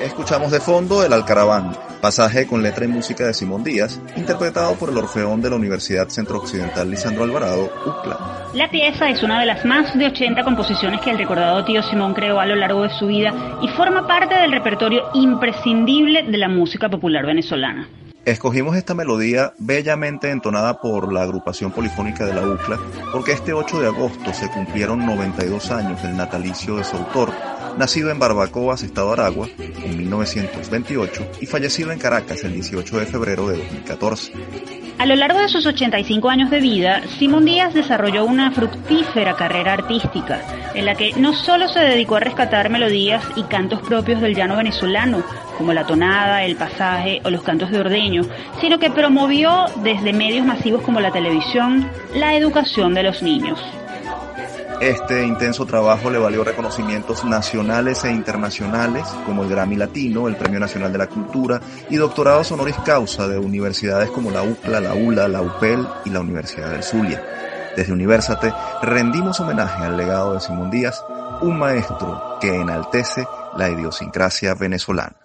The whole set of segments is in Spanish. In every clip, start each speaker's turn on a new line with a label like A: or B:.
A: Escuchamos de fondo El Alcaraván, pasaje con letra y música de Simón Díaz, interpretado por el Orfeón de la Universidad Centro Occidental Lisandro Alvarado, UCLA.
B: La pieza es una de las más de 80 composiciones que el recordado tío Simón creó a lo largo de su vida y forma parte del repertorio imprescindible de la música popular venezolana.
A: Escogimos esta melodía bellamente entonada por la agrupación polifónica de la UCLA porque este 8 de agosto se cumplieron 92 años del natalicio de su autor, nacido en Barbacoas, Estado Aragua, en 1928 y fallecido en Caracas el 18 de febrero de 2014.
B: A lo largo de sus 85 años de vida, Simón Díaz desarrolló una fructífera carrera artística, en la que no solo se dedicó a rescatar melodías y cantos propios del llano venezolano, como la tonada, el pasaje o los cantos de ordeño, sino que promovió desde medios masivos como la televisión la educación de los niños.
A: Este intenso trabajo le valió reconocimientos nacionales e internacionales como el Grammy Latino, el Premio Nacional de la Cultura y doctorados honoris causa de universidades como la UCLA, la ULA, la UPEL y la Universidad del Zulia. Desde Universate rendimos homenaje al legado de Simón Díaz, un maestro que enaltece la idiosincrasia venezolana.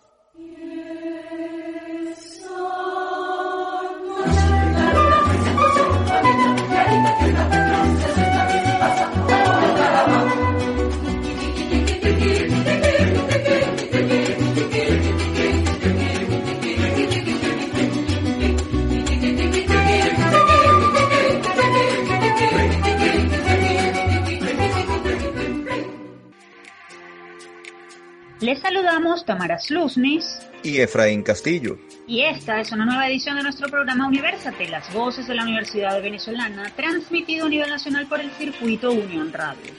B: Tamara Slusnis
A: y Efraín Castillo.
B: Y esta es una nueva edición de nuestro programa Universate, las voces de la Universidad Venezolana, transmitido a nivel nacional por el circuito Unión Radio.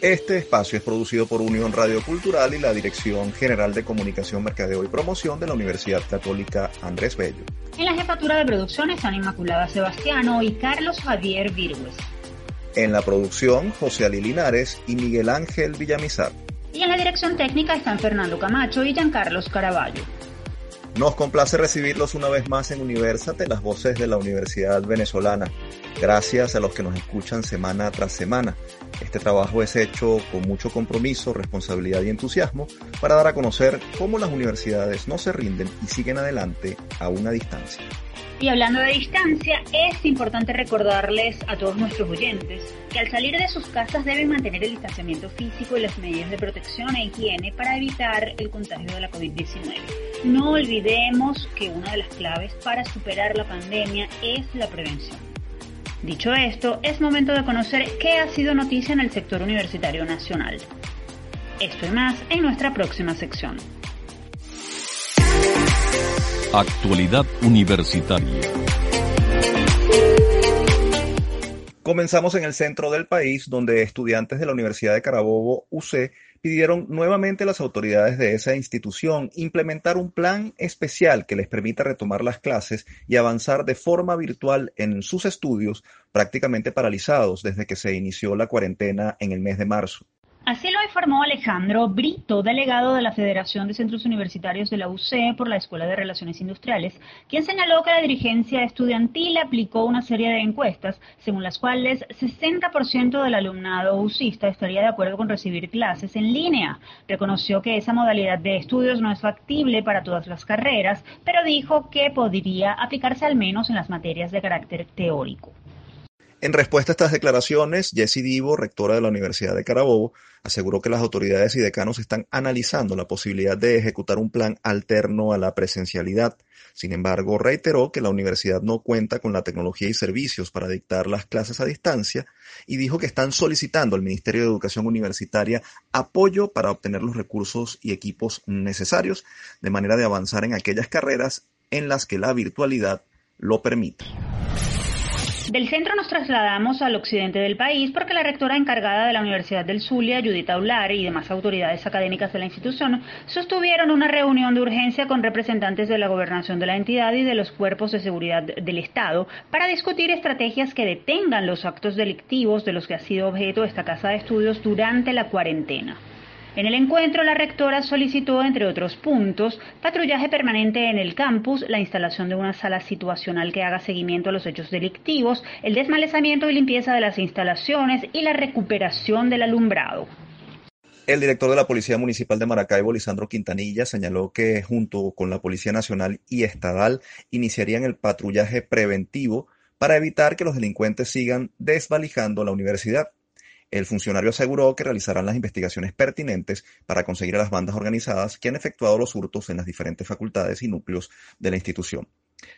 A: Este espacio es producido por Unión Radio Cultural y la Dirección General de Comunicación, Mercadeo y Promoción de la Universidad Católica Andrés Bello.
B: En la jefatura de producción están Inmaculada Sebastiano y Carlos Javier Virgües.
A: En la producción, José Ali Linares y Miguel Ángel Villamizar.
B: Y en la dirección técnica están Fernando Camacho y Giancarlos Caraballo.
A: Nos complace recibirlos una vez más en Universate, las voces de la Universidad Venezolana. Gracias a los que nos escuchan semana tras semana. Este trabajo es hecho con mucho compromiso, responsabilidad y entusiasmo para dar a conocer cómo las universidades no se rinden y siguen adelante a una distancia.
B: Y hablando de distancia, es importante recordarles a todos nuestros oyentes que al salir de sus casas deben mantener el distanciamiento físico y las medidas de protección e higiene para evitar el contagio de la COVID-19. No olvidemos que una de las claves para superar la pandemia es la prevención. Dicho esto, es momento de conocer qué ha sido noticia en el sector universitario nacional. Esto y más en nuestra próxima sección.
C: Actualidad Universitaria.
A: Comenzamos en el centro del país, donde estudiantes de la Universidad de Carabobo, UC, pidieron nuevamente a las autoridades de esa institución implementar un plan especial que les permita retomar las clases y avanzar de forma virtual en sus estudios prácticamente paralizados desde que se inició la cuarentena en el mes de marzo.
B: Así lo informó Alejandro Brito, delegado de la Federación de Centros Universitarios de la UC por la Escuela de Relaciones Industriales, quien señaló que la dirigencia estudiantil aplicó una serie de encuestas según las cuales 60% del alumnado UCista estaría de acuerdo con recibir clases en línea. Reconoció que esa modalidad de estudios no es factible para todas las carreras, pero dijo que podría aplicarse al menos en las materias de carácter teórico.
A: En respuesta a estas declaraciones, Jessie Divo, rectora de la Universidad de Carabobo, aseguró que las autoridades y decanos están analizando la posibilidad de ejecutar un plan alterno a la presencialidad. Sin embargo, reiteró que la universidad no cuenta con la tecnología y servicios para dictar las clases a distancia y dijo que están solicitando al Ministerio de Educación Universitaria apoyo para obtener los recursos y equipos necesarios de manera de avanzar en aquellas carreras en las que la virtualidad lo permite.
B: Del centro nos trasladamos al occidente del país porque la rectora encargada de la Universidad del Zulia, Judith Aular, y demás autoridades académicas de la institución sostuvieron una reunión de urgencia con representantes de la gobernación de la entidad y de los cuerpos de seguridad del Estado para discutir estrategias que detengan los actos delictivos de los que ha sido objeto esta casa de estudios durante la cuarentena. En el encuentro, la rectora solicitó, entre otros puntos, patrullaje permanente en el campus, la instalación de una sala situacional que haga seguimiento a los hechos delictivos, el desmalezamiento y limpieza de las instalaciones y la recuperación del alumbrado.
A: El director de la Policía Municipal de Maracaibo, Lisandro Quintanilla, señaló que junto con la Policía Nacional y Estadal iniciarían el patrullaje preventivo para evitar que los delincuentes sigan desvalijando la universidad. El funcionario aseguró que realizarán las investigaciones pertinentes para conseguir a las bandas organizadas que han efectuado los hurtos en las diferentes facultades y núcleos de la institución.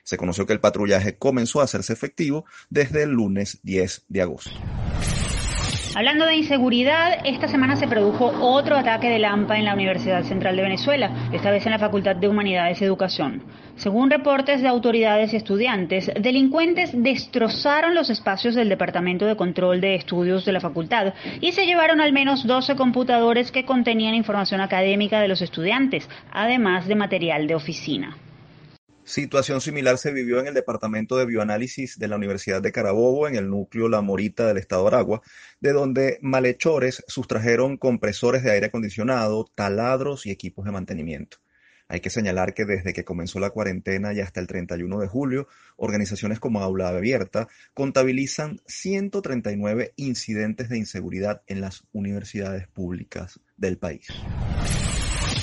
A: Se conoció que el patrullaje comenzó a hacerse efectivo desde el lunes 10 de agosto.
B: Hablando de inseguridad, esta semana se produjo otro ataque de Lampa en la Universidad Central de Venezuela, esta vez en la Facultad de Humanidades y Educación. Según reportes de autoridades y estudiantes, delincuentes destrozaron los espacios del Departamento de Control de Estudios de la facultad y se llevaron al menos 12 computadores que contenían información académica de los estudiantes, además de material de oficina.
A: Situación similar se vivió en el Departamento de Bioanálisis de la Universidad de Carabobo, en el núcleo La Morita del estado Aragua, de donde malhechores sustrajeron compresores de aire acondicionado, taladros y equipos de mantenimiento. Hay que señalar que desde que comenzó la cuarentena y hasta el 31 de julio, organizaciones como Aula Abierta contabilizan 139 incidentes de inseguridad en las universidades públicas del país.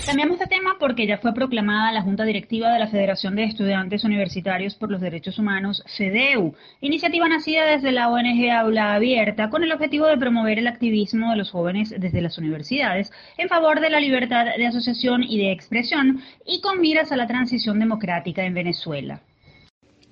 B: Cambiamos de tema porque ya fue proclamada la Junta Directiva de la Federación de Estudiantes Universitarios por los Derechos Humanos, FEDEU, iniciativa nacida desde la ONG Aula Abierta con el objetivo de promover el activismo de los jóvenes desde las universidades en favor de la libertad de asociación y de expresión y con miras a la transición democrática en Venezuela.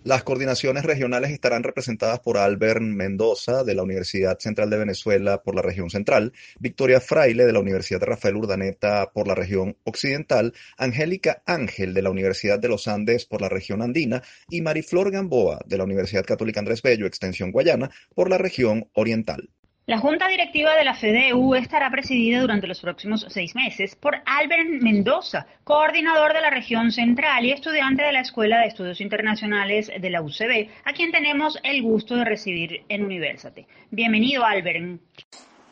A: Las coordinaciones regionales estarán representadas por Albert Mendoza de la Universidad Central de Venezuela por la región central, Victoria Fraile de la Universidad Rafael Urdaneta por la región occidental, Angélica Ángel de la Universidad de los Andes por la región andina y Mariflor Gamboa de la Universidad Católica Andrés Bello, Extensión Guayana, por la región oriental.
B: La Junta Directiva de la FEDEU estará presidida durante los próximos seis meses por Albert Mendoza, coordinador de la región central y estudiante de la Escuela de Estudios Internacionales de la UCB, a quien tenemos el gusto de recibir en Universate. Bienvenido, Albert.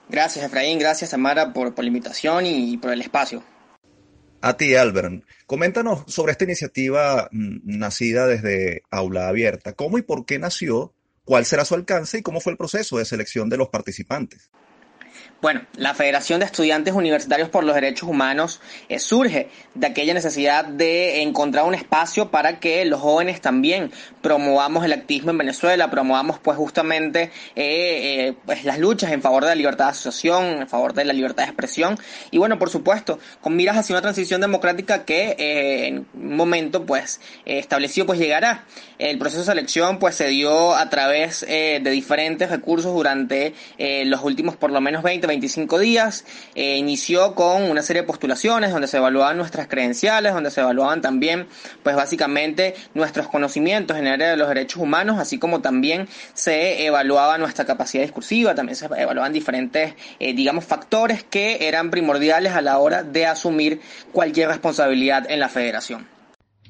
D: Gracias, Efraín. Gracias, Tamara, por, por la invitación y por el espacio.
A: A ti, Albert. Coméntanos sobre esta iniciativa mm, nacida desde Aula Abierta. ¿Cómo y por qué nació cuál será su alcance y cómo fue el proceso de selección de los participantes.
D: Bueno, la Federación de Estudiantes Universitarios por los Derechos Humanos eh, surge de aquella necesidad de encontrar un espacio para que los jóvenes también promovamos el activismo en Venezuela, promovamos pues justamente eh, eh, pues las luchas en favor de la libertad de asociación, en favor de la libertad de expresión y bueno, por supuesto, con miras hacia una transición democrática que en un momento pues establecido pues llegará. El proceso de selección pues se dio a través de diferentes recursos durante los últimos por lo menos 20 25 días. Eh, inició con una serie de postulaciones donde se evaluaban nuestras credenciales, donde se evaluaban también, pues básicamente, nuestros conocimientos en el área de los derechos humanos, así como también se evaluaba nuestra capacidad discursiva, también se evaluaban diferentes, eh, digamos, factores que eran primordiales a la hora de asumir cualquier responsabilidad en la federación.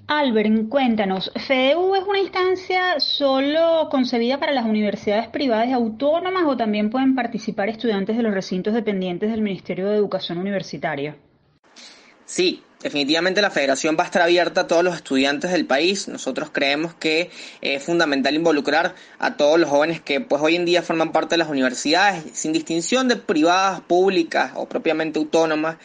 B: Albert, cuéntanos, FEDEU es una instancia solo concebida para las universidades privadas autónomas o también pueden participar estudiantes de los recintos dependientes del Ministerio de Educación Universitaria?
D: Sí, definitivamente la federación va a estar abierta a todos los estudiantes del país. Nosotros creemos que es fundamental involucrar a todos los jóvenes que pues hoy en día forman parte de las universidades, sin distinción de privadas, públicas o propiamente autónomas,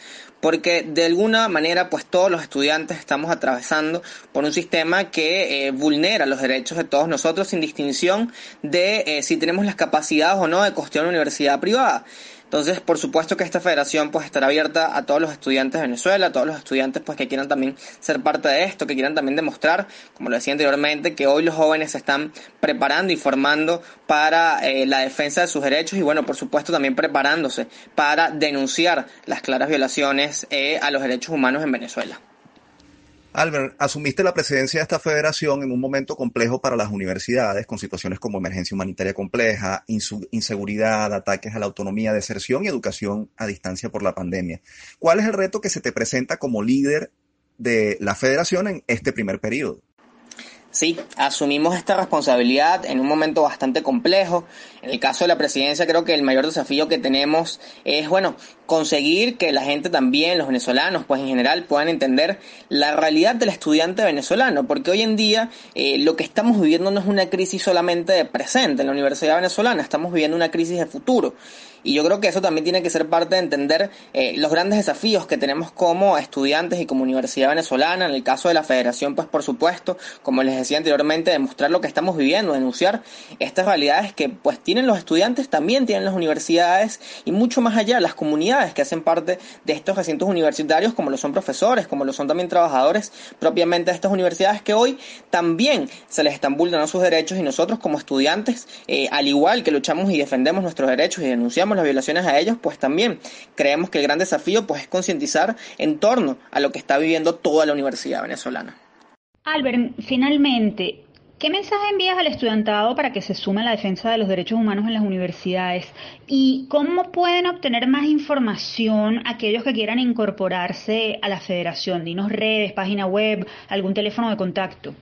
D: porque de alguna manera pues todos los estudiantes estamos atravesando por un sistema que eh, vulnera los derechos de todos nosotros sin distinción de eh, si tenemos las capacidades o no de costear una universidad privada. Entonces, por supuesto que esta federación pues estará abierta a todos los estudiantes de Venezuela, a todos los estudiantes pues que quieran también ser parte de esto, que quieran también demostrar, como lo decía anteriormente, que hoy los jóvenes se están preparando y formando para eh, la defensa de sus derechos y bueno, por supuesto también preparándose para denunciar las claras violaciones eh, a los derechos humanos en Venezuela.
A: Albert, asumiste la presidencia de esta federación en un momento complejo para las universidades, con situaciones como emergencia humanitaria compleja, inseguridad, ataques a la autonomía, deserción y educación a distancia por la pandemia. ¿Cuál es el reto que se te presenta como líder de la federación en este primer periodo?
D: Sí, asumimos esta responsabilidad en un momento bastante complejo. En el caso de la presidencia creo que el mayor desafío que tenemos es, bueno, conseguir que la gente también, los venezolanos, pues en general, puedan entender la realidad del estudiante venezolano, porque hoy en día eh, lo que estamos viviendo no es una crisis solamente de presente en la Universidad Venezolana, estamos viviendo una crisis de futuro. Y yo creo que eso también tiene que ser parte de entender eh, los grandes desafíos que tenemos como estudiantes y como Universidad Venezolana, en el caso de la Federación, pues por supuesto, como les decía anteriormente, demostrar lo que estamos viviendo, denunciar estas realidades que pues tienen los estudiantes, también tienen las universidades y mucho más allá, las comunidades que hacen parte de estos recintos universitarios, como lo son profesores, como lo son también trabajadores propiamente de estas universidades que hoy también se les están vulnerando sus derechos y nosotros como estudiantes, eh, al igual que luchamos y defendemos nuestros derechos y denunciamos las violaciones a ellos, pues también creemos que el gran desafío pues, es concientizar en torno a lo que está viviendo toda la universidad venezolana.
B: Albert, finalmente, ¿Qué mensaje envías al estudiantado para que se sume a la defensa de los derechos humanos en las universidades? ¿Y cómo pueden obtener más información aquellos que quieran incorporarse a la federación? Dinos redes, página web, algún teléfono de contacto.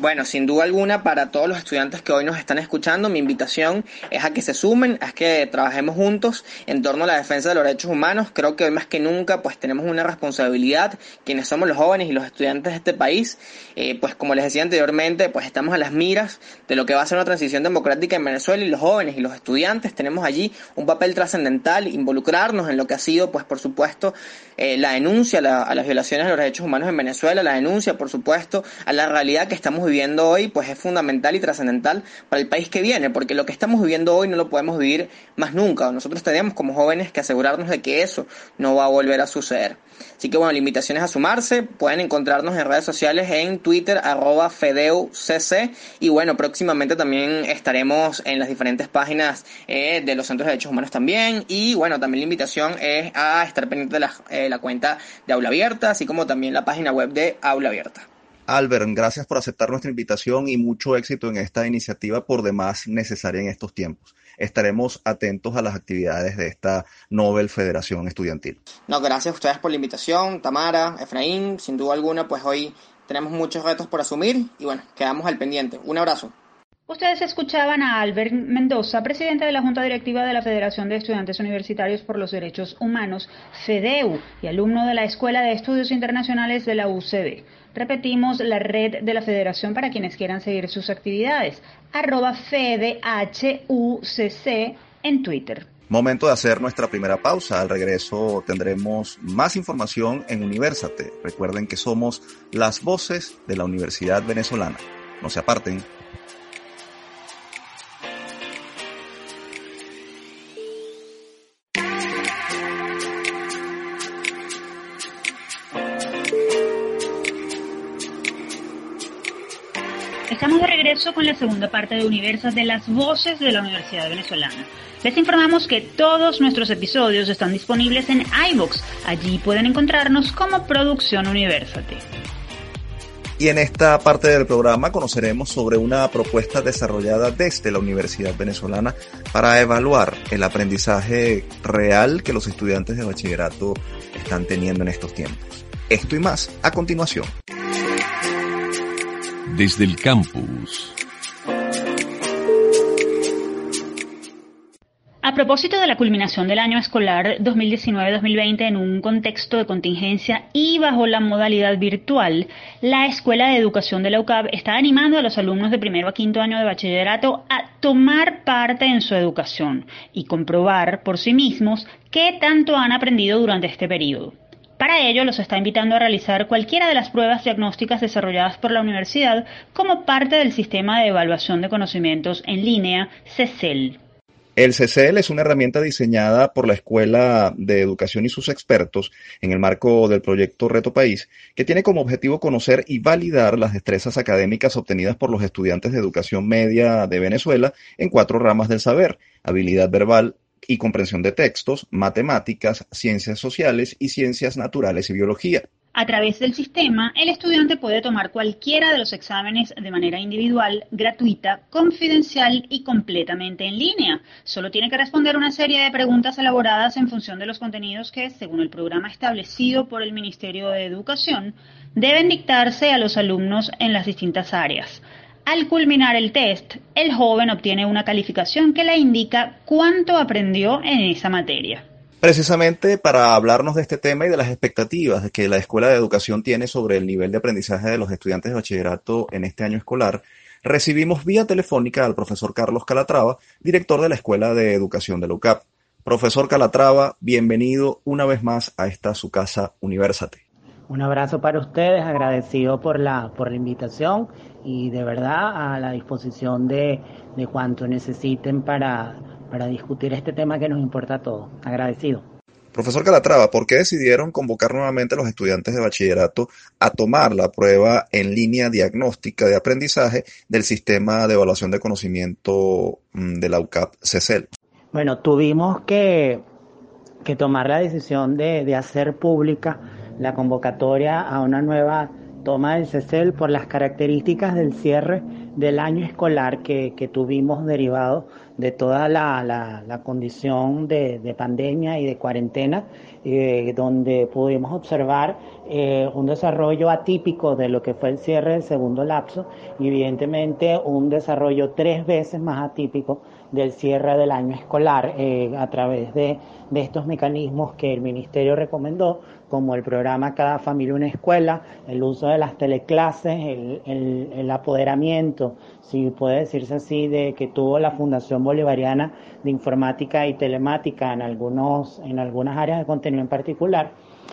D: Bueno, sin duda alguna, para todos los estudiantes que hoy nos están escuchando, mi invitación es a que se sumen, a que trabajemos juntos en torno a la defensa de los derechos humanos. Creo que hoy más que nunca, pues tenemos una responsabilidad, quienes somos los jóvenes y los estudiantes de este país, eh, pues como les decía anteriormente, pues estamos a las miras de lo que va a ser una transición democrática en Venezuela y los jóvenes y los estudiantes tenemos allí un papel trascendental, involucrarnos en lo que ha sido, pues por supuesto, eh, la denuncia a las violaciones de los derechos humanos en Venezuela, la denuncia, por supuesto, a la realidad que estamos viviendo hoy, pues es fundamental y trascendental para el país que viene, porque lo que estamos viviendo hoy no lo podemos vivir más nunca. Nosotros tenemos como jóvenes que asegurarnos de que eso no va a volver a suceder. Así que bueno, la invitación es a sumarse, pueden encontrarnos en redes sociales en Twitter, arroba FedeuCC, y bueno, próximamente también estaremos en las diferentes páginas eh, de los centros de derechos humanos también, y bueno, también la invitación es a estar pendiente de la, eh, la cuenta de Aula Abierta, así como también la página web de Aula Abierta.
A: Albert, gracias por aceptar nuestra invitación y mucho éxito en esta iniciativa por demás necesaria en estos tiempos. Estaremos atentos a las actividades de esta Nobel Federación Estudiantil.
D: No, gracias a ustedes por la invitación, Tamara, Efraín, sin duda alguna, pues hoy tenemos muchos retos por asumir y bueno, quedamos al pendiente. Un abrazo.
B: Ustedes escuchaban a Albert Mendoza, presidente de la Junta Directiva de la Federación de Estudiantes Universitarios por los Derechos Humanos, FEDEU, y alumno de la Escuela de Estudios Internacionales de la UCB. Repetimos la red de la federación para quienes quieran seguir sus actividades, arroba FedeHUCC en Twitter.
A: Momento de hacer nuestra primera pausa. Al regreso tendremos más información en Universate. Recuerden que somos las voces de la Universidad Venezolana. No se aparten.
B: Con la segunda parte de Universas de las voces de la Universidad Venezolana. Les informamos que todos nuestros episodios están disponibles en iVoox. Allí pueden encontrarnos como Producción Universate.
A: Y en esta parte del programa conoceremos sobre una propuesta desarrollada desde la Universidad Venezolana para evaluar el aprendizaje real que los estudiantes de bachillerato están teniendo en estos tiempos. Esto y más a continuación
C: desde el campus.
B: A propósito de la culminación del año escolar 2019-2020 en un contexto de contingencia y bajo la modalidad virtual, la Escuela de Educación de la UCAB está animando a los alumnos de primero a quinto año de bachillerato a tomar parte en su educación y comprobar por sí mismos qué tanto han aprendido durante este periodo. Para ello, los está invitando a realizar cualquiera de las pruebas diagnósticas desarrolladas por la universidad como parte del sistema de evaluación de conocimientos en línea CECEL.
A: El CECEL es una herramienta diseñada por la Escuela de Educación y sus expertos en el marco del proyecto Reto País, que tiene como objetivo conocer y validar las destrezas académicas obtenidas por los estudiantes de educación media de Venezuela en cuatro ramas del saber, habilidad verbal, y comprensión de textos, matemáticas, ciencias sociales y ciencias naturales y biología.
B: A través del sistema, el estudiante puede tomar cualquiera de los exámenes de manera individual, gratuita, confidencial y completamente en línea. Solo tiene que responder una serie de preguntas elaboradas en función de los contenidos que, según el programa establecido por el Ministerio de Educación, deben dictarse a los alumnos en las distintas áreas. Al culminar el test, el joven obtiene una calificación que le indica cuánto aprendió en esa materia.
A: Precisamente para hablarnos de este tema y de las expectativas que la Escuela de Educación tiene sobre el nivel de aprendizaje de los estudiantes de bachillerato en este año escolar, recibimos vía telefónica al profesor Carlos Calatrava, director de la Escuela de Educación de la UCAP. Profesor Calatrava, bienvenido una vez más a esta su casa Universate.
E: Un abrazo para ustedes, agradecido por la, por la invitación y de verdad a la disposición de, de cuanto necesiten para para discutir este tema que nos importa a todos. Agradecido.
A: Profesor Calatrava, ¿por qué decidieron convocar nuevamente a los estudiantes de bachillerato a tomar la prueba en línea diagnóstica de aprendizaje del sistema de evaluación de conocimiento mm, de la UCAP CECEL?
E: Bueno, tuvimos que, que tomar la decisión de, de hacer pública la convocatoria a una nueva toma del CECEL por las características del cierre del año escolar que, tuvimos derivado de toda la, la, condición de, pandemia y de cuarentena, eh, donde pudimos observar eh, un desarrollo atípico de lo que fue el cierre del segundo lapso y evidentemente un desarrollo tres veces más atípico del cierre del año escolar eh, a través de, de estos mecanismos que el Ministerio recomendó como el programa Cada Familia una Escuela, el uso de las teleclases, el, apoderamiento, si puede decirse así, de que tuvo la Fundación Bolivariana de Informática y Telemática en, algunos, en algunas áreas de contenido en particular.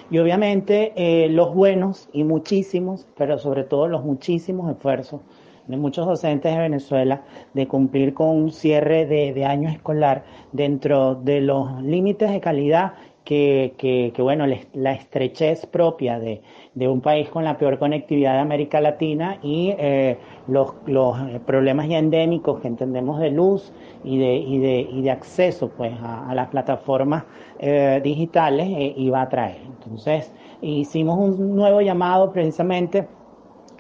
E: Y obviamente eh, los buenos y muchísimos, pero sobre todo los muchísimos esfuerzos de muchos docentes de Venezuela de cumplir con un cierre de, de año escolar dentro de los límites de calidad que, que, que bueno, la estrechez propia de, de, un país con la peor conectividad de América Latina y eh, los, los, problemas ya endémicos que entendemos de luz y de, y de, y de acceso pues, a, las plataformas eh, digitales eh, iba a traer. Entonces, hicimos un nuevo llamado precisamente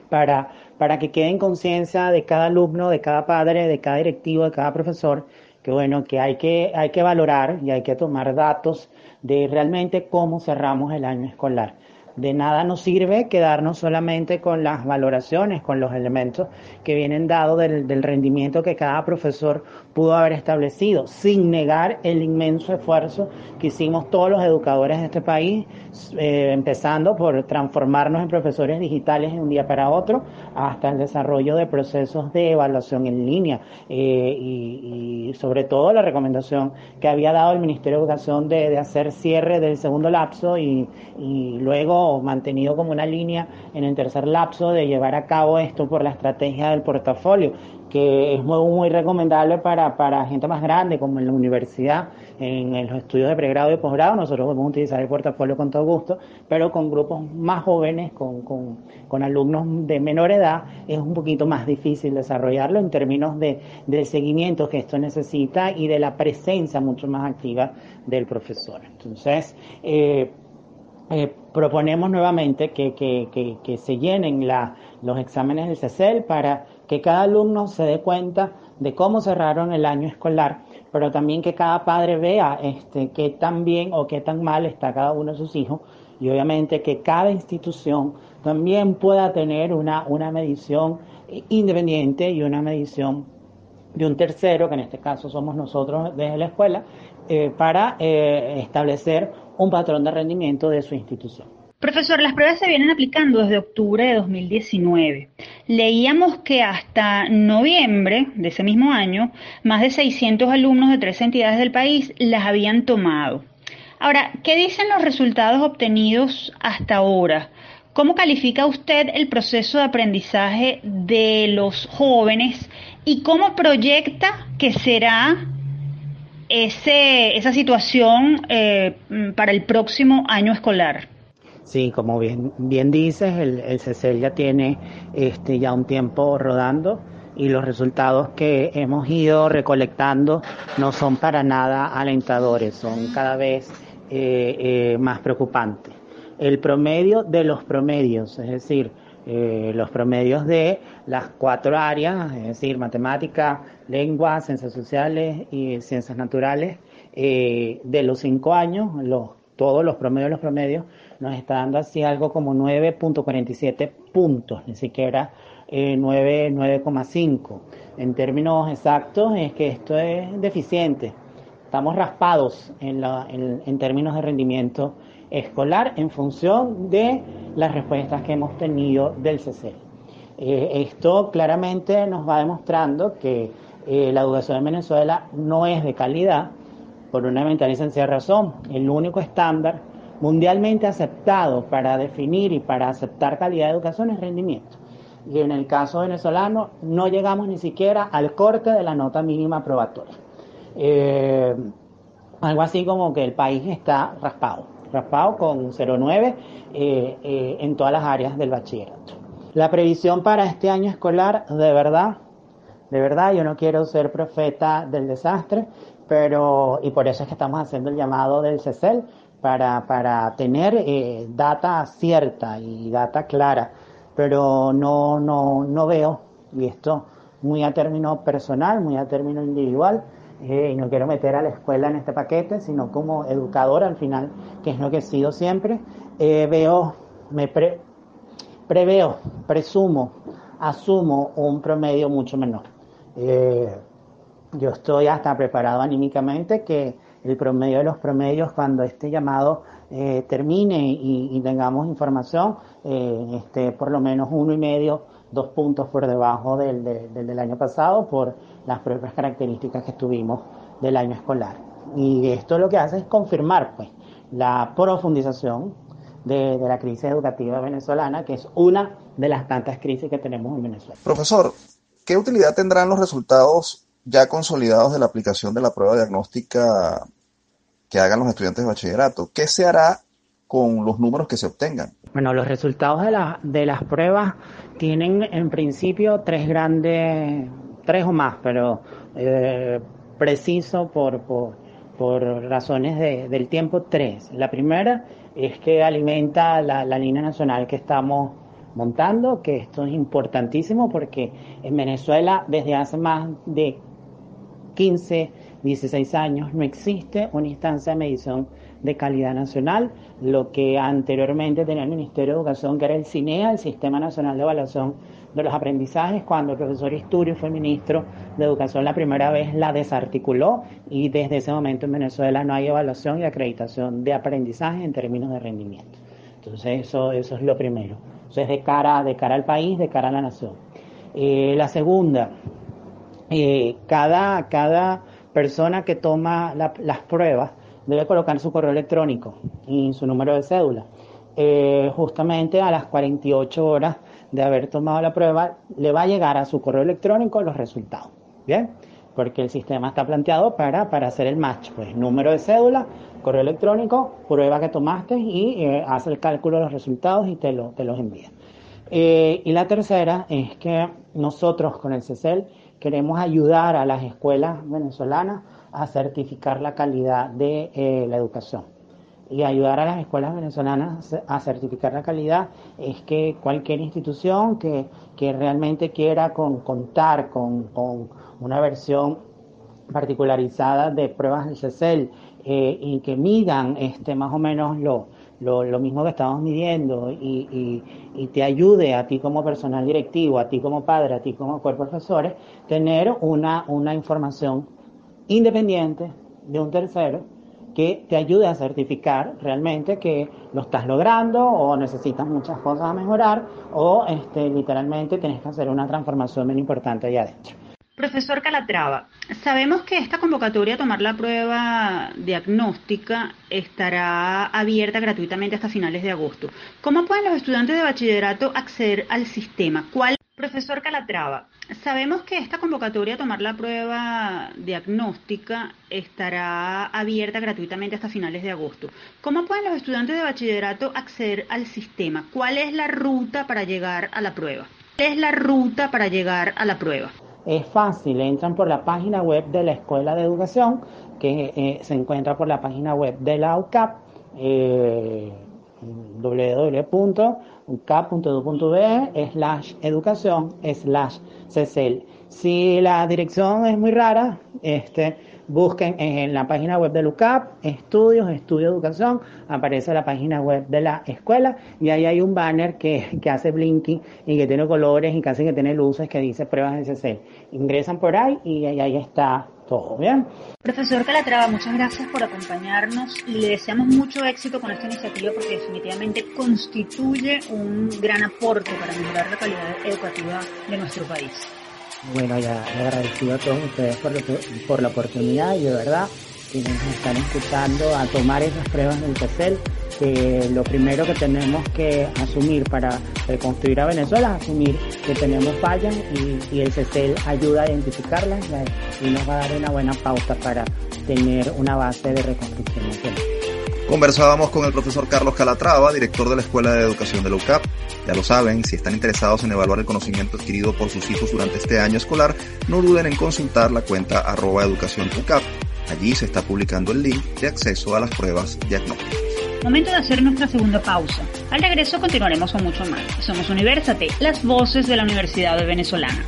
E: para, para que quede en conciencia de cada alumno, de cada padre, de cada directivo, de cada profesor, que bueno, que hay que, hay que valorar y hay que tomar datos de realmente cómo cerramos el año escolar. De nada nos sirve quedarnos solamente con las valoraciones, con los elementos que vienen dados del, rendimiento que cada profesor pudo haber establecido, sin negar el inmenso esfuerzo que hicimos todos los educadores de este país, eh, empezando por transformarnos en profesores digitales de un día para otro, hasta el desarrollo de procesos de evaluación en línea eh, y, sobre todo la recomendación que había dado el Ministerio de Educación de, hacer cierre del segundo lapso y luego mantenido como una línea en el tercer lapso de llevar a cabo esto por la estrategia del portafolio, que es muy, muy recomendable para, para gente más grande, como en la universidad, en, los estudios de pregrado y posgrado. Nosotros podemos utilizar el portafolio con todo gusto, pero con grupos más jóvenes, con, con, con alumnos de menor edad, es un poquito más difícil desarrollarlo en términos de, del seguimiento que esto necesita y de la presencia mucho más activa del profesor. Entonces, eh, eh, proponemos nuevamente que, que, que, se llenen los exámenes del CECEL para que cada alumno se dé cuenta de cómo cerraron el año escolar, pero también que cada padre vea este, qué tan bien o qué tan mal está cada uno de sus hijos y obviamente que cada institución también pueda tener una, una medición independiente y una medición de un tercero, que en este caso somos nosotros desde la escuela, eh, para eh, establecer un patrón de rendimiento de su institución.
B: Profesor, las pruebas se vienen aplicando desde octubre de 2019. Leíamos que hasta noviembre de ese mismo año, más de 600 alumnos de tres entidades del país las habían tomado. Ahora, ¿qué dicen los resultados obtenidos hasta ahora? ¿Cómo califica usted el proceso de aprendizaje de los jóvenes y cómo proyecta que será ese, esa situación eh, para el próximo año escolar?
E: Sí, como bien, bien dices, el, el CECEL ya tiene este, ya un tiempo rodando y los resultados que hemos ido recolectando no son para nada alentadores, son cada vez eh, eh, más preocupantes. el promedio de los promedios, es decir, eh, los promedios de las cuatro áreas, es decir, matemática, lengua, ciencias sociales y ciencias naturales, eh, de los cinco años, todos los promedios los promedios, nos está dando así algo como 9.47 puntos, ni siquiera 9,5. Eh, en términos exactos es que esto es deficiente. Estamos raspados en, en términos de rendimiento escolar en función de las respuestas que hemos tenido del CCL. Eh, esto claramente nos va demostrando que eh, la educación en Venezuela no es de calidad por una elemental y sencilla razón. El único estándar mundialmente aceptado para definir y para aceptar calidad de educación es rendimiento. Y en el caso venezolano no llegamos ni siquiera al corte de la nota mínima probatoria. Eh, algo así como que el país está raspado raspado con 0,9 eh, eh, en todas las áreas del bachillerato. La previsión para este año escolar, de verdad, de verdad, yo no quiero ser profeta del desastre, pero, y por eso es que estamos haciendo el llamado del CECEL, para, para tener eh, data cierta y data clara, pero no, no, no veo, y esto muy a término personal, muy a término individual, eh, y no quiero meter a la escuela en este paquete, sino como educador al final, que es lo que he sido siempre, eh, veo, me preveo, presumo, asumo un promedio mucho menor. Eh, yo estoy hasta preparado anímicamente que el promedio de los promedios cuando este llamado termine y, tengamos información, esté por lo menos uno y medio, dos puntos por debajo del, del año pasado por las propias características que tuvimos del año escolar. Y esto lo que hace es confirmar pues, la profundización de, la crisis educativa venezolana, que es una de las tantas crisis que tenemos en Venezuela.
A: Profesor, ¿qué utilidad tendrán los resultados ya consolidados de la aplicación de la prueba diagnóstica que hagan los estudiantes de bachillerato? ¿Qué se hará con los números que se obtengan?
E: Bueno, los resultados de, la, de las pruebas tienen en principio tres grandes tres o más, pero eh, preciso por, por, razones del tiempo, tres. La primera es que alimenta la, la línea nacional que estamos montando, que esto es importantísimo porque en Venezuela desde hace más de 15, 16 años no existe una instancia de medición de calidad nacional, lo que anteriormente tenía el Ministerio de Educación, que era el CINEA, el Sistema Nacional de Evaluación de los Aprendizajes, cuando el profesor Isturio fue ministro de Educación la primera vez la desarticuló y desde ese momento en Venezuela no hay evaluación y acreditación de aprendizaje en términos de rendimiento. Entonces eso, eso es lo primero. Eso es de cara, de cara al país, de cara a la nación. Eh, la segunda, eh, cada, cada persona que toma las pruebas debe colocar su correo electrónico y su número de cédula. Eh, justamente a las 48 horas de haber tomado la prueba, le va a llegar a su correo electrónico los resultados. ¿Bien? Porque el sistema está planteado para, para hacer el match. Pues número de cédula, correo electrónico, prueba que tomaste y eh, hace el cálculo de los resultados y te, lo, te los envía. Eh, y la tercera es que nosotros con el CECEL queremos ayudar a las escuelas venezolanas a certificar la calidad de eh, la educación. Y ayudar a las escuelas venezolanas a certificar la calidad es que cualquier institución que, realmente quiera contar con, una versión particularizada de pruebas del CECEL eh, y que midan este, más o menos lo, lo, mismo que estamos midiendo y, y, te ayude a ti como personal directivo, a ti como padre, a ti como cuerpo profesores, tener una, una información independiente de un tercero que te ayude a certificar realmente que lo estás logrando o necesitas muchas cosas a mejorar o este, literalmente tienes que hacer una transformación bien importante allá adentro.
B: Profesor Calatrava, sabemos que esta convocatoria a tomar la prueba diagnóstica estará abierta gratuitamente hasta finales de agosto. ¿Cómo pueden los estudiantes de bachillerato acceder al sistema? ¿Cuál Profesor Calatrava, sabemos que esta convocatoria a tomar la prueba diagnóstica estará abierta gratuitamente hasta finales de agosto. ¿Cómo pueden los estudiantes de bachillerato acceder al sistema? ¿Cuál es la ruta para llegar a la prueba? ¿Cuál es la ruta para llegar a la prueba?
E: Es fácil, entran por la página web de la Escuela de Educación, que eh, se encuentra por la página web de la UCAP. Eh, www.ucap.edu.be slash educación slash CECEL. Si la dirección es muy rara, este, busquen en la página web del UCAP, estudios, estudio educación, aparece la página web de la escuela y ahí hay un banner que, que hace blinking y que tiene colores y casi que tiene luces que dice pruebas de CECEL. Ingresan por ahí y ahí está todo bien.
B: Profesor Calatrava, muchas gracias por acompañarnos y le deseamos mucho éxito con esta iniciativa porque definitivamente constituye un gran aporte para mejorar la calidad educativa de nuestro país.
E: Bueno, ya agradecido a todos ustedes por, la oportunidad y de verdad que nos están escuchando a tomar esas pruebas del CECEL, que lo primero que tenemos que asumir para reconstruir a Venezuela es asumir que tenemos fallas y, y el CECEL ayuda a identificarlas y nos va a dar una buena pauta para tener una base de reconstrucción.
A: Conversábamos con el profesor Carlos Calatrava, director de la Escuela de Educación de la UCAP. Ya lo saben, si están interesados en evaluar el conocimiento adquirido por sus hijos durante este año escolar, no duden en consultar la cuenta arroba educación UCAP. Allí se está publicando el link de acceso a las pruebas diagnósticas.
B: Momento de hacer nuestra segunda pausa. Al regreso continuaremos con mucho más. Somos Universate, las voces de la Universidad de Venezolana.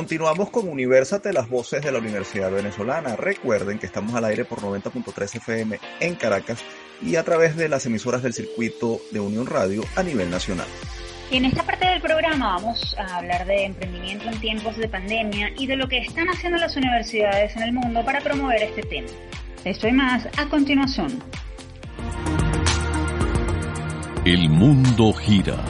A: Continuamos con Universate, las voces de la Universidad Venezolana. Recuerden que estamos al aire por 90.3 FM en Caracas y a través de las emisoras del circuito de Unión Radio a nivel nacional.
B: Y en esta parte del programa vamos a hablar de emprendimiento en tiempos de pandemia y de lo que están haciendo las universidades en el mundo para promover este tema. Esto y más a continuación.
C: El mundo gira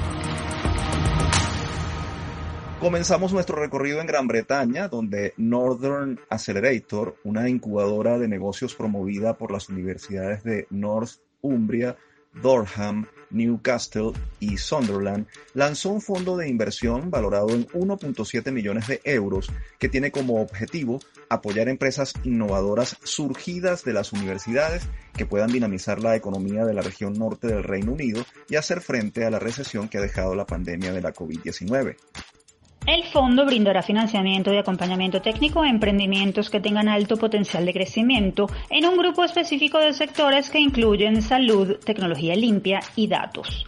A: Comenzamos nuestro recorrido en Gran Bretaña, donde Northern Accelerator, una incubadora de negocios promovida por las universidades de Northumbria, Durham, Newcastle y Sunderland, lanzó un fondo de inversión valorado en 1.7 millones de euros que tiene como objetivo apoyar empresas innovadoras surgidas de las universidades que puedan dinamizar la economía de la región norte del Reino Unido y hacer frente a la recesión que ha dejado la pandemia de la COVID-19.
B: El fondo brindará financiamiento y acompañamiento técnico a emprendimientos que tengan alto potencial de crecimiento en un grupo específico de sectores que incluyen salud, tecnología limpia y datos.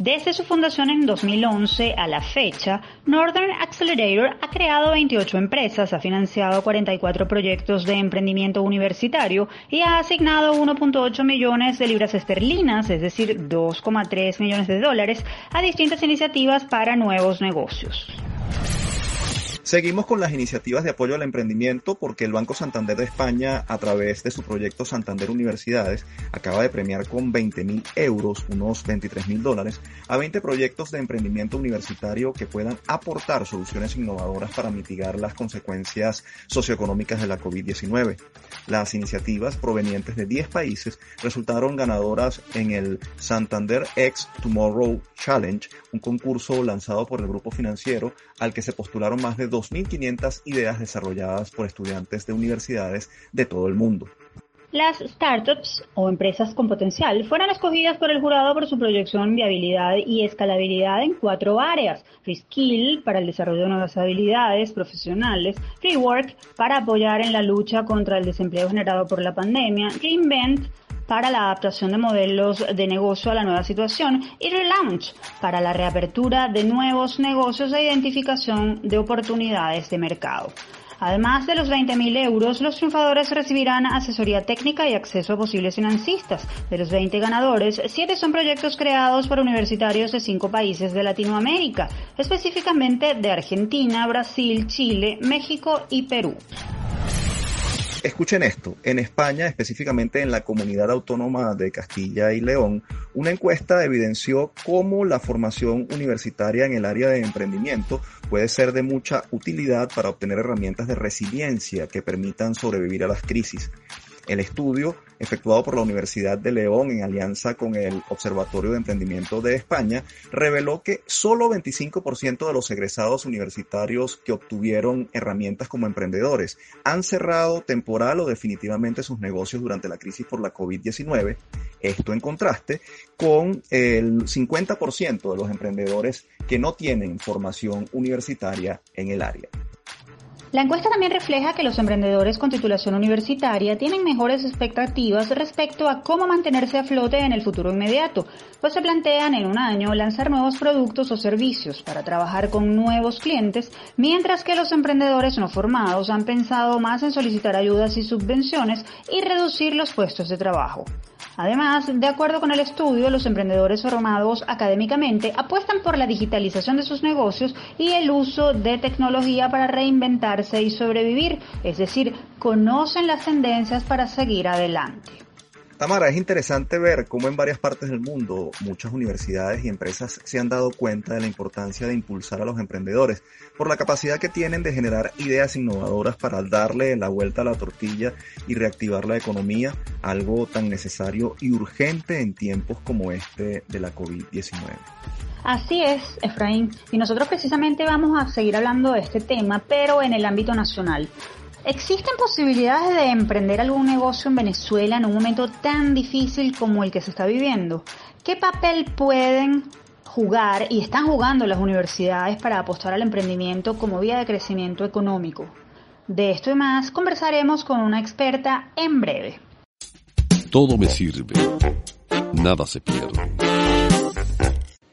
B: Desde su fundación en 2011 a la fecha, Northern Accelerator ha creado 28 empresas, ha financiado 44 proyectos de emprendimiento universitario y ha asignado 1.8 millones de libras esterlinas, es decir, 2,3 millones de dólares, a distintas iniciativas para nuevos negocios.
A: Seguimos con las iniciativas de apoyo al emprendimiento porque el Banco Santander de España, a través de su proyecto Santander Universidades, acaba de premiar con 20 mil euros, unos 23 mil dólares, a 20 proyectos de emprendimiento universitario que puedan aportar soluciones innovadoras para mitigar las consecuencias socioeconómicas de la COVID-19. Las iniciativas provenientes de 10 países resultaron ganadoras en el Santander X Tomorrow Challenge, un concurso lanzado por el grupo financiero al que se postularon más de 2.500 ideas desarrolladas por estudiantes de universidades de todo el mundo.
B: Las startups o empresas con potencial fueron escogidas por el jurado por su proyección, viabilidad y escalabilidad en cuatro áreas. Reskill para el desarrollo de nuevas habilidades profesionales, Rework para apoyar en la lucha contra el desempleo generado por la pandemia, Reinvent para la adaptación de modelos de negocio a la nueva situación y Relaunch para la reapertura de nuevos negocios e identificación de oportunidades de mercado. Además de los 20.000 euros, los triunfadores recibirán asesoría técnica y acceso a posibles financistas. De los 20 ganadores, 7 son proyectos creados por universitarios de 5 países de Latinoamérica, específicamente de Argentina, Brasil, Chile, México y Perú.
A: Escuchen esto, en España, específicamente en la comunidad autónoma de Castilla y León, una encuesta evidenció cómo la formación universitaria en el área de emprendimiento puede ser de mucha utilidad para obtener herramientas de resiliencia que permitan sobrevivir a las crisis. El estudio, efectuado por la Universidad de León en alianza con el Observatorio de Emprendimiento de España, reveló que solo 25% de los egresados universitarios que obtuvieron herramientas como emprendedores han cerrado temporal o definitivamente sus negocios durante la crisis por la COVID-19. Esto en contraste con el 50% de los emprendedores que no tienen formación universitaria en el área.
B: La encuesta también refleja que los emprendedores con titulación universitaria tienen mejores expectativas respecto a cómo mantenerse a flote en el futuro inmediato, pues se plantean en un año lanzar nuevos productos o servicios para trabajar con nuevos clientes, mientras que los emprendedores no formados han pensado más en solicitar ayudas y subvenciones y reducir los puestos de trabajo. Además, de acuerdo con el estudio, los emprendedores formados académicamente apuestan por la digitalización de sus negocios y el uso de tecnología para reinventarse y sobrevivir, es decir, conocen las tendencias para seguir adelante.
A: Tamara, es interesante ver cómo en varias partes del mundo muchas universidades y empresas se han dado cuenta de la importancia de impulsar a los emprendedores por la capacidad que tienen de generar ideas innovadoras para darle la vuelta a la tortilla y reactivar la economía, algo tan necesario y urgente en tiempos como este de la COVID-19.
B: Así es, Efraín, y nosotros precisamente vamos a seguir hablando de este tema, pero en el ámbito nacional. ¿Existen posibilidades de emprender algún negocio en Venezuela en un momento tan difícil como el que se está viviendo? ¿Qué papel pueden jugar y están jugando las universidades para apostar al emprendimiento como vía de crecimiento económico? De esto y más conversaremos con una experta en breve.
C: Todo me sirve. Nada se pierde.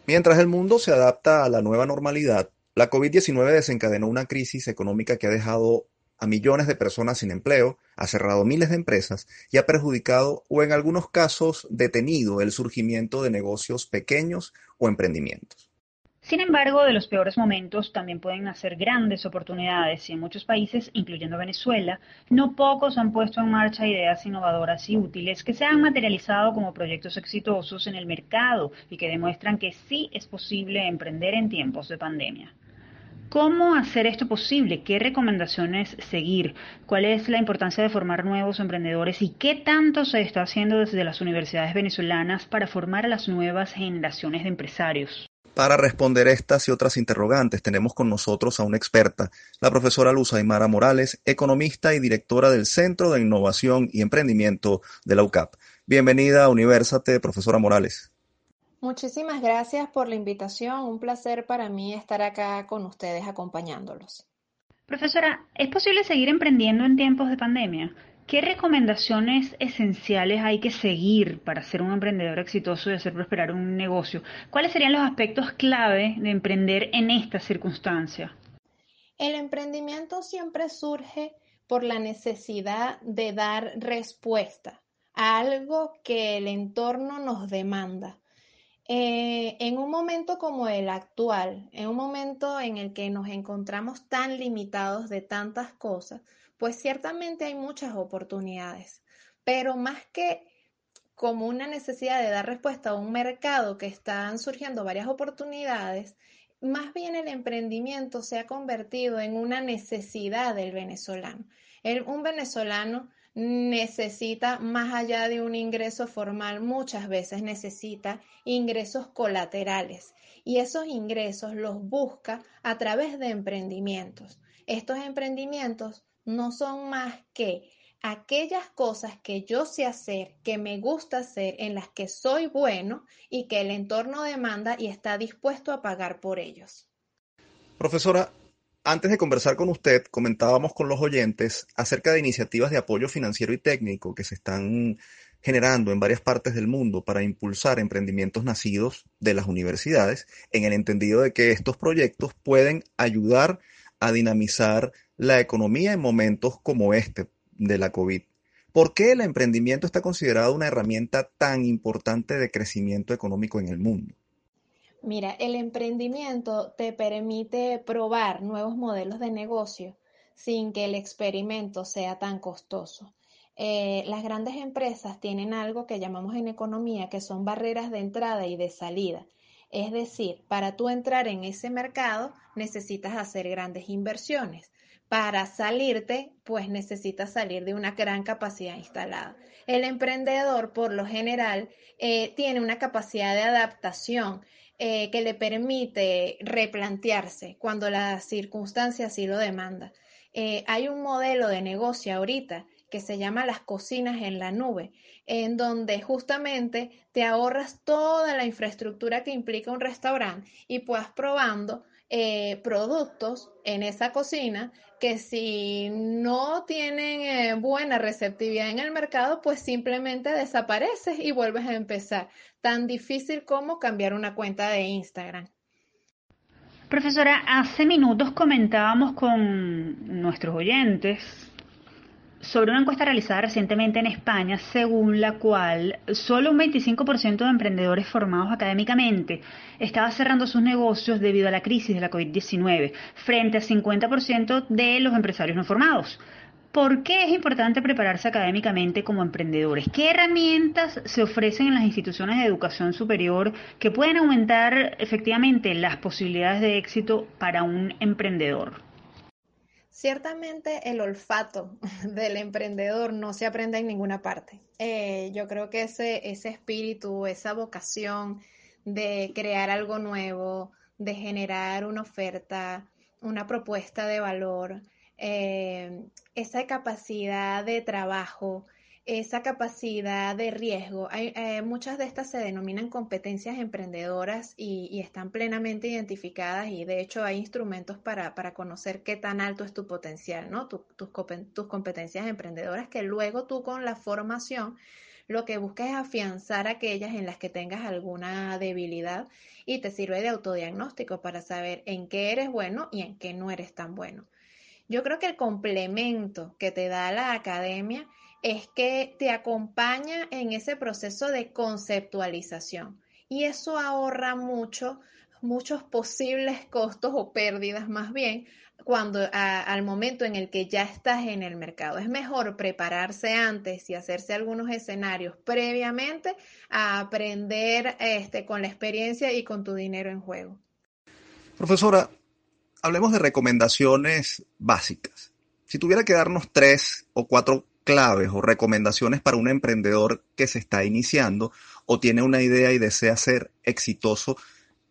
A: Mientras el mundo se adapta a la nueva normalidad, la COVID-19 desencadenó una crisis económica que ha dejado a millones de personas sin empleo, ha cerrado miles de empresas y ha perjudicado o en algunos casos detenido el surgimiento de negocios pequeños o emprendimientos.
B: Sin embargo, de los peores momentos también pueden nacer grandes oportunidades y en muchos países, incluyendo Venezuela, no pocos han puesto en marcha ideas innovadoras y útiles que se han materializado como proyectos exitosos en el mercado y que demuestran que sí es posible emprender en tiempos de pandemia. ¿Cómo hacer esto posible? ¿Qué recomendaciones seguir? ¿Cuál es la importancia de formar nuevos emprendedores? ¿Y qué tanto se está haciendo desde las universidades venezolanas para formar a las nuevas generaciones de empresarios?
A: Para responder estas y otras interrogantes tenemos con nosotros a una experta, la profesora Luz Aymara Morales, economista y directora del Centro de Innovación y Emprendimiento de la UCAP. Bienvenida a Universate, profesora Morales.
F: Muchísimas gracias por la invitación. Un placer para mí estar acá con ustedes acompañándolos.
B: Profesora, ¿es posible seguir emprendiendo en tiempos de pandemia? ¿Qué recomendaciones esenciales hay que seguir para ser un emprendedor exitoso y hacer prosperar un negocio? ¿Cuáles serían los aspectos clave de emprender en esta circunstancia?
F: El emprendimiento siempre surge por la necesidad de dar respuesta a algo que el entorno nos demanda. Eh, en un momento como el actual, en un momento en el que nos encontramos tan limitados de tantas cosas, pues ciertamente hay muchas oportunidades, pero más que como una necesidad de dar respuesta a un mercado que están surgiendo varias oportunidades, más bien el emprendimiento se ha convertido en una necesidad del venezolano. un venezolano necesita, más allá de un ingreso formal, muchas veces necesita ingresos colaterales y esos ingresos los busca a través de emprendimientos. Estos emprendimientos no son más que aquellas cosas que yo sé hacer, que me gusta hacer, en las que soy bueno y que el entorno demanda y está dispuesto a pagar por ellos.
A: Profesora, antes de conversar con usted, comentábamos con los oyentes acerca de iniciativas de apoyo financiero y técnico que se están generando en varias partes del mundo para impulsar emprendimientos nacidos de las universidades, en el entendido de que estos proyectos pueden ayudar a dinamizar la economía en momentos como este de la COVID. ¿Por qué el emprendimiento está considerado una herramienta tan importante de crecimiento económico en el mundo?
F: Mira, el emprendimiento te permite probar nuevos modelos de negocio sin que el experimento sea tan costoso. Eh, las grandes empresas tienen algo que llamamos en economía que son barreras de entrada y de salida. Es decir, para tú entrar en ese mercado necesitas hacer grandes inversiones, para salirte, pues necesitas salir de una gran capacidad instalada. El emprendedor, por lo general, eh, tiene una capacidad de adaptación eh, que le permite replantearse cuando la circunstancia así lo demanda. Eh, hay un modelo de negocio ahorita que se llama las cocinas en la nube, en donde justamente te ahorras toda la infraestructura que implica un restaurante y puedas probando eh, productos en esa cocina que si no tienen eh, buena receptividad en el mercado, pues simplemente desapareces y vuelves a empezar. Tan difícil como cambiar una cuenta de Instagram.
B: Profesora, hace minutos comentábamos con nuestros oyentes sobre una encuesta realizada recientemente en España, según la cual solo un 25% de emprendedores formados académicamente estaba cerrando sus negocios debido a la crisis de la COVID-19, frente al 50% de los empresarios no formados. ¿Por qué es importante prepararse académicamente como emprendedores? ¿Qué herramientas se ofrecen en las instituciones de educación superior que pueden aumentar efectivamente las posibilidades de éxito para un emprendedor?
F: Ciertamente el olfato del emprendedor no se aprende en ninguna parte. Eh, yo creo que ese, ese espíritu, esa vocación de crear algo nuevo, de generar una oferta, una propuesta de valor, eh, esa capacidad de trabajo, esa capacidad de riesgo. Hay, eh, muchas de estas se denominan competencias emprendedoras y, están plenamente identificadas y de hecho hay instrumentos para, conocer qué tan alto es tu potencial, ¿no? tus, tus competencias emprendedoras que luego tú con la formación lo que buscas es afianzar aquellas en las que tengas alguna debilidad y te sirve de autodiagnóstico para saber en qué eres bueno y en qué no eres tan bueno. Yo creo que el complemento que te da la academia es que te acompaña en ese proceso de conceptualización y eso ahorra mucho, muchos posibles costos o pérdidas más bien cuando al momento en el que ya estás en el mercado. Es mejor prepararse antes y hacerse algunos escenarios previamente a aprender este, con la experiencia y con tu dinero en juego.
A: Profesora, hablemos de recomendaciones básicas. Si tuviera que darnos tres o cuatro claves o recomendaciones para un emprendedor que se está iniciando o tiene una idea y desea ser exitoso,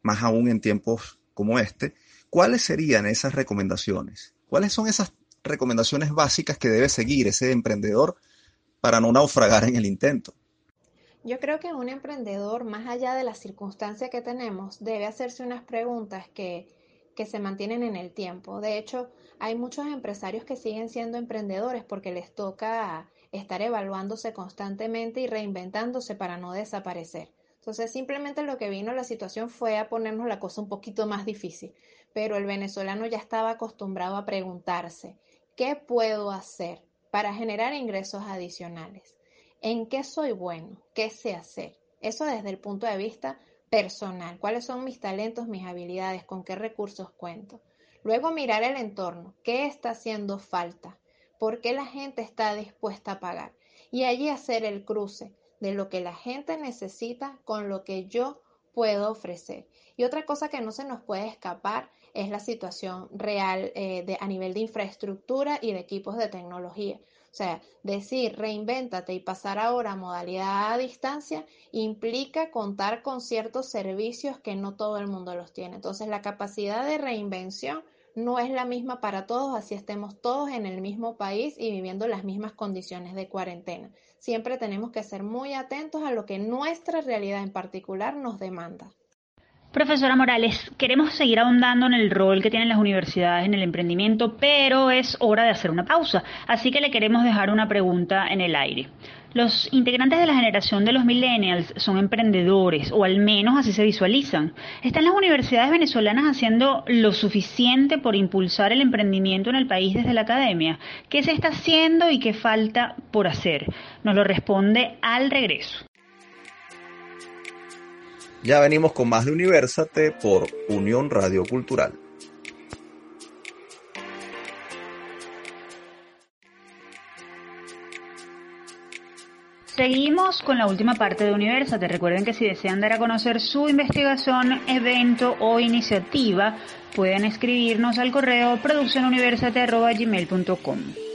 A: más aún en tiempos como este, ¿cuáles serían esas recomendaciones? ¿Cuáles son esas recomendaciones básicas que debe seguir ese emprendedor para no naufragar en el intento?
F: Yo creo que un emprendedor, más allá de las circunstancias que tenemos, debe hacerse unas preguntas que, que se mantienen en el tiempo. De hecho, hay muchos empresarios que siguen siendo emprendedores porque les toca estar evaluándose constantemente y reinventándose para no desaparecer. Entonces, simplemente lo que vino la situación fue a ponernos la cosa un poquito más difícil, pero el venezolano ya estaba acostumbrado a preguntarse, ¿qué puedo hacer para generar ingresos adicionales? ¿En qué soy bueno? ¿Qué sé hacer? Eso desde el punto de vista personal. ¿Cuáles son mis talentos, mis habilidades? ¿Con qué recursos cuento? Luego mirar el entorno, qué está haciendo falta, por qué la gente está dispuesta a pagar. Y allí hacer el cruce de lo que la gente necesita con lo que yo puedo ofrecer. Y otra cosa que no se nos puede escapar es la situación real eh, a nivel de infraestructura y de equipos de tecnología. O sea, decir reinvéntate y pasar ahora a modalidad a distancia implica contar con ciertos servicios que no todo el mundo los tiene. Entonces, la capacidad de reinvención no es la misma para todos, así estemos todos en el mismo país y viviendo las mismas condiciones de cuarentena. Siempre tenemos que ser muy atentos a lo que nuestra realidad en particular nos demanda.
B: Profesora Morales, queremos seguir ahondando en el rol que tienen las universidades en el emprendimiento, pero es hora de hacer una pausa, así que le queremos dejar una pregunta en el aire. Los integrantes de la generación de los millennials son emprendedores, o al menos así se visualizan. ¿Están las universidades venezolanas haciendo lo suficiente por impulsar el emprendimiento en el país desde la academia? ¿Qué se está haciendo y qué falta por hacer? Nos lo responde al regreso.
A: Ya venimos con más de Universate por Unión Radio Cultural.
B: Seguimos con la última parte de Universate. Recuerden que si desean dar a conocer su investigación, evento o iniciativa, pueden escribirnos al correo produccionuniversate.gmail.com.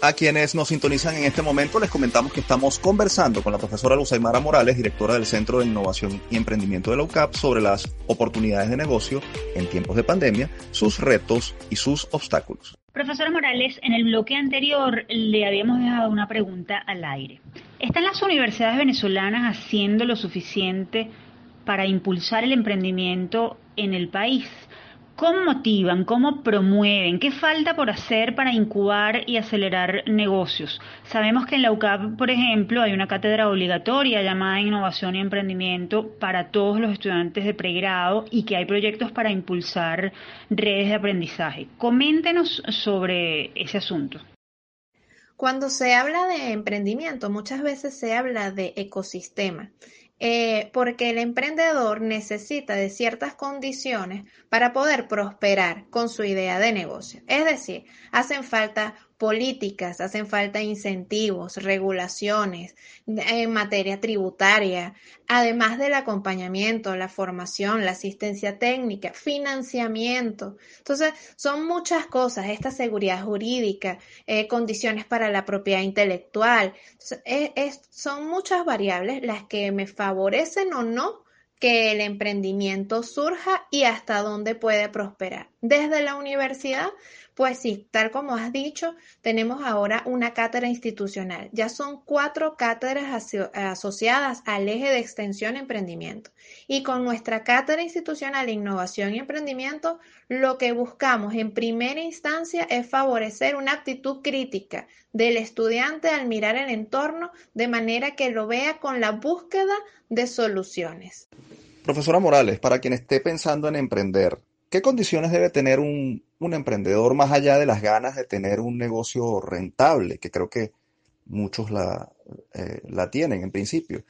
A: A quienes nos sintonizan en este momento les comentamos que estamos conversando con la profesora Luzaymara Morales, directora del Centro de Innovación y Emprendimiento de la UCAP, sobre las oportunidades de negocio en tiempos de pandemia, sus retos y sus obstáculos.
B: Profesora Morales, en el bloque anterior le habíamos dejado una pregunta al aire. ¿Están las universidades venezolanas haciendo lo suficiente para impulsar el emprendimiento en el país? ¿Cómo motivan? ¿Cómo promueven? ¿Qué falta por hacer para incubar y acelerar negocios? Sabemos que en la UCAP, por ejemplo, hay una cátedra obligatoria llamada Innovación y Emprendimiento para todos los estudiantes de pregrado y que hay proyectos para impulsar redes de aprendizaje. Coméntenos sobre ese asunto.
F: Cuando se habla de emprendimiento, muchas veces se habla de ecosistema. Eh, porque el emprendedor necesita de ciertas condiciones para poder prosperar con su idea de negocio. Es decir, hacen falta políticas, hacen falta incentivos, regulaciones en materia tributaria, además del acompañamiento, la formación, la asistencia técnica, financiamiento. Entonces, son muchas cosas, esta seguridad jurídica, eh, condiciones para la propiedad intelectual. son muchas variables las que me favorecen o no que el emprendimiento surja y hasta dónde puede prosperar. Desde la universidad pues sí, tal como has dicho, tenemos ahora una cátedra institucional. Ya son cuatro cátedras asociadas al eje de extensión emprendimiento. Y con nuestra cátedra institucional innovación y emprendimiento, lo que buscamos en primera instancia es favorecer una actitud crítica del estudiante al mirar el entorno de manera que lo vea con la búsqueda de soluciones.
A: Profesora Morales, para quien esté pensando en emprender, ¿Qué condiciones debe tener un, emprendedor más allá de las ganas de tener un negocio rentable, que creo que muchos la, eh, la tienen en principio?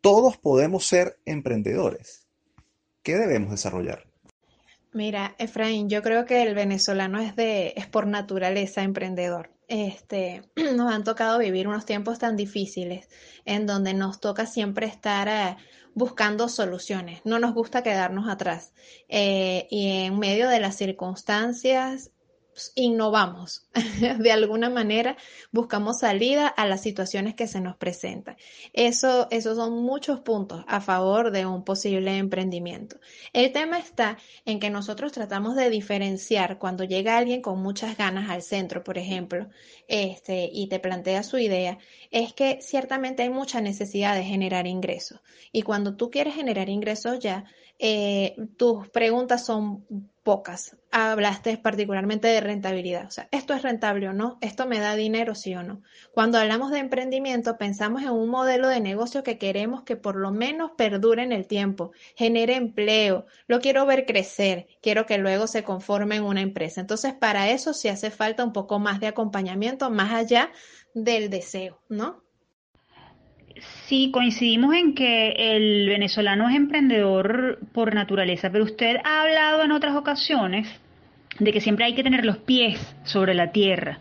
A: Todos podemos ser emprendedores. ¿Qué debemos desarrollar?
F: Mira, Efraín, yo creo que el venezolano es de, es por naturaleza emprendedor. Este, nos han tocado vivir unos tiempos tan difíciles en donde nos toca siempre estar eh, buscando soluciones. No nos gusta quedarnos atrás. Eh, y en medio de las circunstancias innovamos, de alguna manera buscamos salida a las situaciones que se nos presentan. Eso, esos son muchos puntos a favor de un posible emprendimiento. El tema está en que nosotros tratamos de diferenciar cuando llega alguien con muchas ganas al centro, por ejemplo, este, y te plantea su idea, es que ciertamente hay mucha necesidad de generar ingresos. Y cuando tú quieres generar ingresos ya, eh, tus preguntas son pocas. Hablaste particularmente de rentabilidad. O sea, ¿esto es rentable o no? ¿Esto me da dinero sí o no? Cuando hablamos de emprendimiento, pensamos en un modelo de negocio que queremos que por lo menos perdure en el tiempo, genere empleo, lo quiero ver crecer, quiero que luego se conforme en una empresa. Entonces, para eso sí hace falta un poco más de acompañamiento, más allá del deseo, ¿no?
B: Sí, coincidimos en que el venezolano es emprendedor por naturaleza, pero usted ha hablado en otras ocasiones de que siempre hay que tener los pies sobre la tierra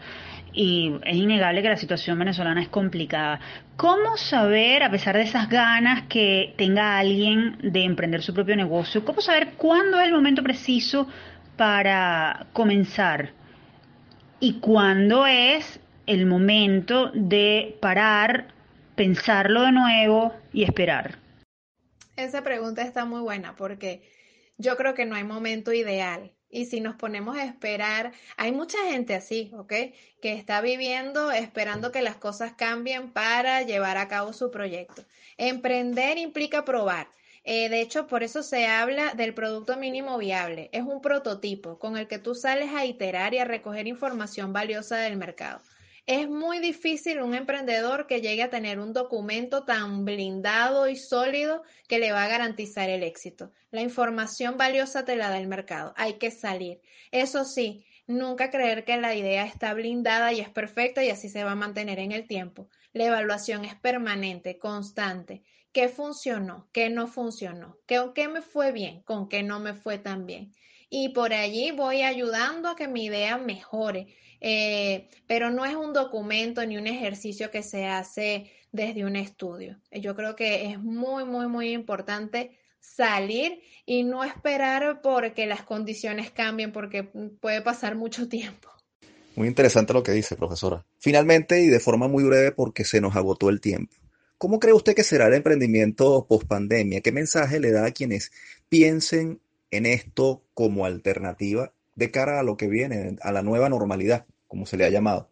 B: y es innegable que la situación venezolana es complicada. ¿Cómo saber, a pesar de esas ganas que tenga alguien de emprender su propio negocio, cómo saber cuándo es el momento preciso para comenzar y cuándo es el momento de parar, pensarlo de nuevo y esperar?
F: Esa pregunta está muy buena porque yo creo que no hay momento ideal. Y si nos ponemos a esperar, hay mucha gente así, ¿ok? Que está viviendo esperando que las cosas cambien para llevar a cabo su proyecto. Emprender implica probar. Eh, de hecho, por eso se habla del producto mínimo viable. Es un prototipo con el que tú sales a iterar y a recoger información valiosa del mercado. Es muy difícil un emprendedor que llegue a tener un documento tan blindado y sólido que le va a garantizar el éxito. La información valiosa te la da el mercado. Hay que salir. Eso sí, nunca creer que la idea está blindada y es perfecta y así se va a mantener en el tiempo. La evaluación es permanente, constante. ¿Qué funcionó? ¿Qué no funcionó? ¿Qué, qué me fue bien? ¿Con qué no me fue tan bien? Y por allí voy ayudando a que mi idea mejore eh, pero no es un documento ni un ejercicio que se hace desde un estudio. Yo creo que es muy, muy, muy importante salir y no esperar porque las condiciones cambien, porque puede pasar mucho tiempo.
A: Muy interesante lo que dice, profesora. Finalmente, y de forma muy breve porque se nos agotó el tiempo, ¿cómo cree usted que será el emprendimiento post pandemia? ¿Qué mensaje le da a quienes piensen en esto como alternativa de cara a lo que viene, a la nueva normalidad, como se le ha llamado?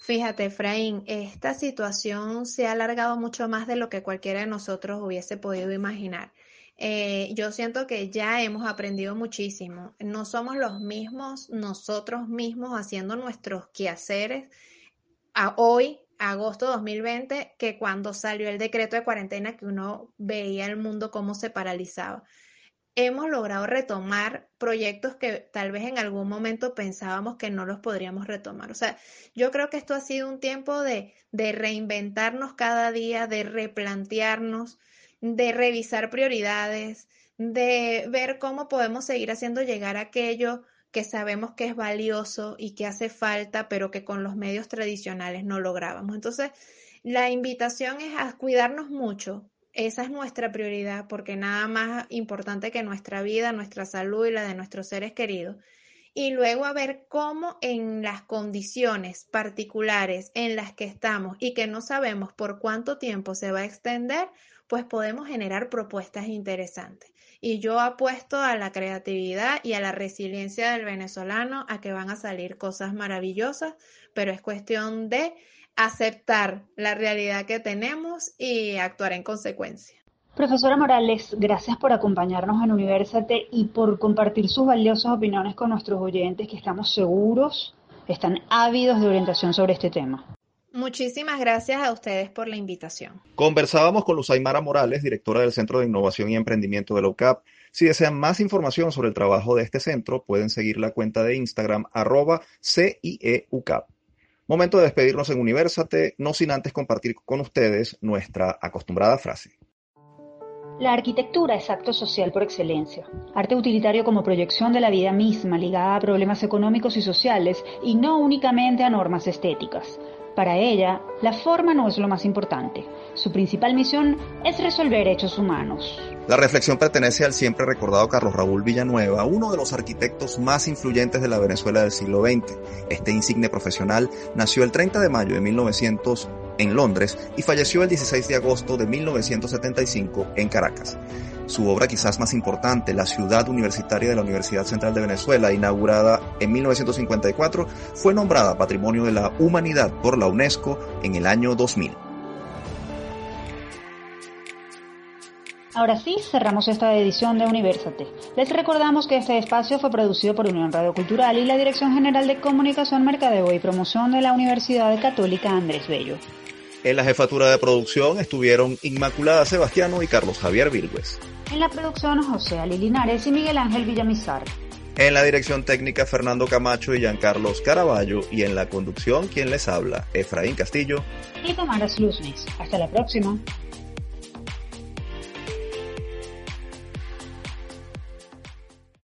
F: Fíjate, Efraín, esta situación se ha alargado mucho más de lo que cualquiera de nosotros hubiese podido imaginar. Eh, yo siento que ya hemos aprendido muchísimo. No somos los mismos nosotros mismos haciendo nuestros quehaceres a hoy, agosto 2020, que cuando salió el decreto de cuarentena que uno veía el mundo cómo se paralizaba. Hemos logrado retomar proyectos que tal vez en algún momento pensábamos que no los podríamos retomar. O sea, yo creo que esto ha sido un tiempo de, de reinventarnos cada día, de replantearnos de revisar prioridades, de ver cómo podemos seguir haciendo llegar aquello que sabemos que es valioso y que hace falta, pero que con los medios tradicionales no lográbamos. Entonces, la invitación es a cuidarnos mucho. Esa es nuestra prioridad, porque nada más importante que nuestra vida, nuestra salud y la de nuestros seres queridos. Y luego a ver cómo en las condiciones particulares en las que estamos y que no sabemos por cuánto tiempo se va a extender, pues podemos generar propuestas interesantes. Y yo apuesto a la creatividad y a la resiliencia del venezolano a que van a salir cosas maravillosas, pero es cuestión de aceptar la realidad que tenemos y actuar en consecuencia.
B: Profesora Morales, gracias por acompañarnos en Universate y por compartir sus valiosas opiniones con nuestros oyentes que estamos seguros están ávidos de orientación sobre este tema.
F: Muchísimas gracias a ustedes por la invitación.
A: Conversábamos con Luzaymara Morales, directora del Centro de Innovación y Emprendimiento de LOCAP. Si desean más información sobre el trabajo de este centro, pueden seguir la cuenta de Instagram arroba CIEUCAP. Momento de despedirnos en Universate, no sin antes compartir con ustedes nuestra acostumbrada frase.
B: La arquitectura es acto social por excelencia, arte utilitario como proyección de la vida misma ligada a problemas económicos y sociales y no únicamente a normas estéticas. Para ella, la forma no es lo más importante. Su principal misión es resolver hechos humanos.
A: La reflexión pertenece al siempre recordado Carlos Raúl Villanueva, uno de los arquitectos más influyentes de la Venezuela del siglo XX. Este insigne profesional nació el 30 de mayo de 1900 en Londres y falleció el 16 de agosto de 1975 en Caracas. Su obra quizás más importante, La ciudad universitaria de la Universidad Central de Venezuela, inaugurada en 1954, fue nombrada Patrimonio de la Humanidad por la UNESCO en el año 2000.
B: Ahora sí, cerramos esta edición de Universate. Les recordamos que este espacio fue producido por Unión Radio Cultural y la Dirección General de Comunicación, Mercadeo y Promoción de la Universidad Católica Andrés Bello.
A: En la jefatura de producción estuvieron Inmaculada Sebastiano y Carlos Javier Vilgües.
B: En la producción José Ali Linares y Miguel Ángel Villamizar.
A: En la dirección técnica Fernando Camacho y Giancarlos Caraballo y en la conducción quien les habla Efraín Castillo
B: y Tamara Luznis. Hasta la próxima.